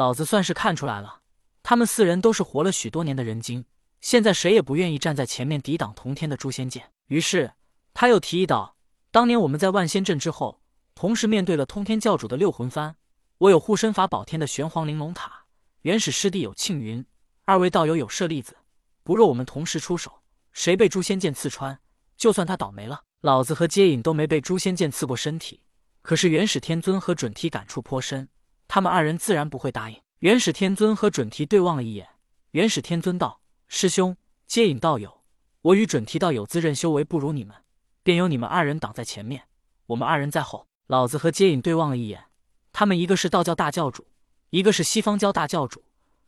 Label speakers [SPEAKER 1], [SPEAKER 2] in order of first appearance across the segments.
[SPEAKER 1] 老子算是看出来了，他们四人都是活了许多年的人精，现在谁也不愿意站在前面抵挡通天的诛仙剑。于是他又提议道：“当年我们在万仙阵之后，同时面对了通天教主的六魂幡，我有护身法宝天的玄黄玲珑塔，元始师弟有庆云，二位道友有舍利子。不若我们同时出手，谁被诛仙剑刺穿，就算他倒霉了。老子和接引都没被诛仙剑刺过身体，可是元始天尊和准提感触颇深，他们二人自然不会答应。元始天尊和准提对望了一眼，元始天尊道：“师兄，接引道友，我与准提道友自认修为不如你们，便由你们二人挡在前面，我们二人在后。”老子和接引对望了一眼，他们一个是道教大教主，一个是西方教大教主，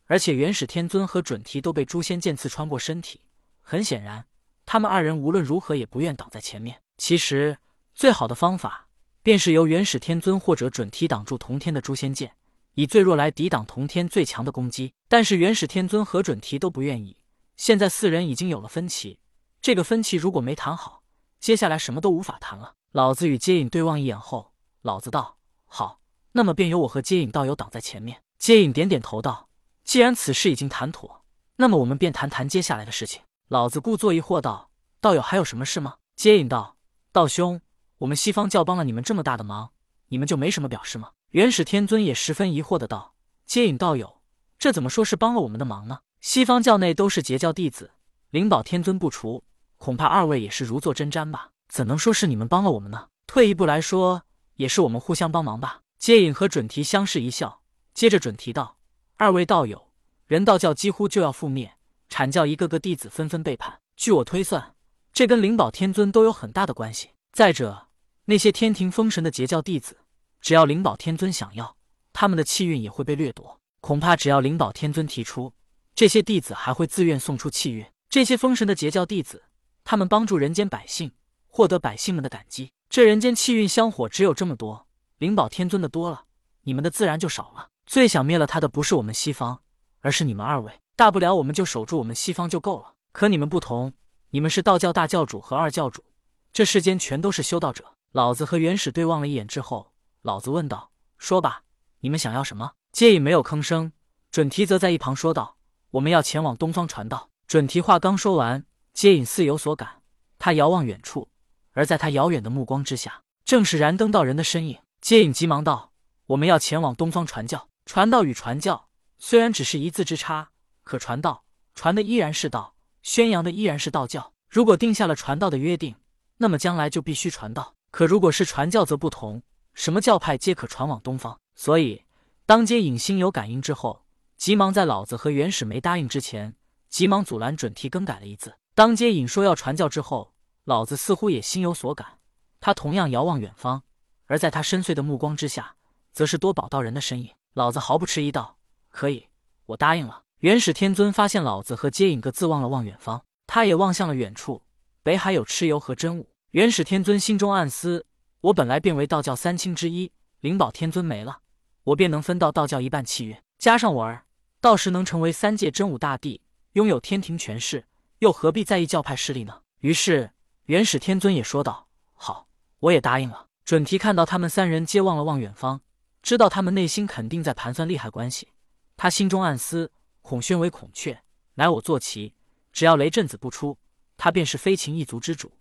[SPEAKER 1] 而且元始天尊和准提都被诛仙剑刺穿过身体，很显然，他们二人无论如何也不愿挡在前面。其实，最好的方法便是由元始天尊或者准提挡住同天的诛仙剑，以最弱来抵挡同天最强的攻击。但是元始天尊和准提都不愿意。现在四人已经有了分歧，这个分歧如果没谈好，接下来什么都无法谈了。老子与接引对望一眼后。老子道：“好，那么便由我和接引道友挡在前面。”接引点点头道：“既然此事已经谈妥，那么我们便谈谈接下来的事情。”老子故作疑惑道：“道友还有什么事吗？”接引道：“道兄，我们西方教帮了你们这么大的忙，你们就没什么表示吗？”元始天尊也十分疑惑的道：“接引道友，这怎么说是帮了我们的忙呢？西方教内都是截教弟子，灵宝天尊不除，恐怕二位也是如坐针毡吧？怎能说是你们帮了我们呢？退一步来说。”也是我们互相帮忙吧。接引和准提相视一笑，接着准提道：“二位道友，人道教几乎就要覆灭，阐教一个个弟子纷纷背叛。据我推算，这跟灵宝天尊都有很大的关系。再者，那些天庭封神的截教弟子，只要灵宝天尊想要，他们的气运也会被掠夺。恐怕只要灵宝天尊提出，这些弟子还会自愿送出气运。这些封神的截教弟子，他们帮助人间百姓，获得百姓们的感激。”这人间气运香火只有这么多，灵宝天尊的多了，你们的自然就少了。最想灭了他的不是我们西方，而是你们二位。大不了我们就守住我们西方就够了。可你们不同，你们是道教大教主和二教主，这世间全都是修道者。老子和元始对望了一眼之后，老子问道：“说吧，你们想要什么？”接引没有吭声，准提则在一旁说道：“我们要前往东方传道。”准提话刚说完，接引似有所感，他遥望远处。而在他遥远的目光之下，正是燃灯道人的身影。接引急忙道：“我们要前往东方传教。传道与传教虽然只是一字之差，可传道传的依然是道，宣扬的依然是道教。如果定下了传道的约定，那么将来就必须传道。可如果是传教，则不同，什么教派皆可传往东方。所以，当接引心有感应之后，急忙在老子和元始没答应之前，急忙阻拦准提更改了一字。当接引说要传教之后。老子似乎也心有所感，他同样遥望远方，而在他深邃的目光之下，则是多宝道人的身影。老子毫不迟疑道：“可以，我答应了。”元始天尊发现老子和接引各自望了望远方，他也望向了远处，北海有蚩尤和真武。元始天尊心中暗思：我本来便为道教三清之一，灵宝天尊没了，我便能分到道教一半气运，加上我儿，到时能成为三界真武大帝，拥有天庭权势，又何必在意教派势力呢？于是。元始天尊也说道：“好，我也答应了。”准提看到他们三人皆望了望远方，知道他们内心肯定在盘算利害关系。他心中暗思：孔宣为孔雀，乃我坐骑，只要雷震子不出，他便是飞禽一族之主，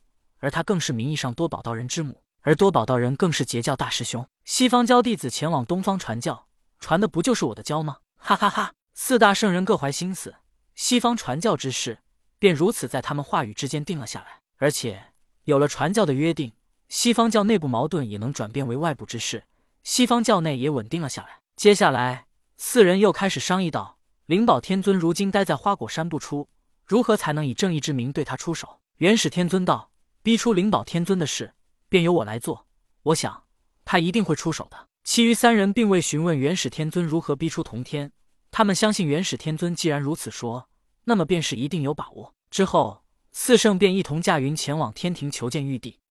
[SPEAKER 1] 而他更是名义上多宝道人之母，而多宝道人更是截教大师兄。西方教弟子前往东方传教，传的不就是我的教吗？哈哈哈！四大圣人各怀心思，西方传教之事便如此在他们话语之间定了下来。而且有了传教的约定，西方教内部矛盾也能转变为外部之事，西方教内也稳定了下来。接下来，四人又开始商议道：“灵宝天尊如今待在花果山不出，如何才能以正义之名对他出手？”元始天尊道：“逼出灵宝天尊的事，便由我来做。我想他一定会出手的。”其余三人并未询问元始天尊如何逼出同天，他们相信元始天尊既然如此说，那么便是一定有把握。之后。四圣便一同驾云前往天庭求见玉帝。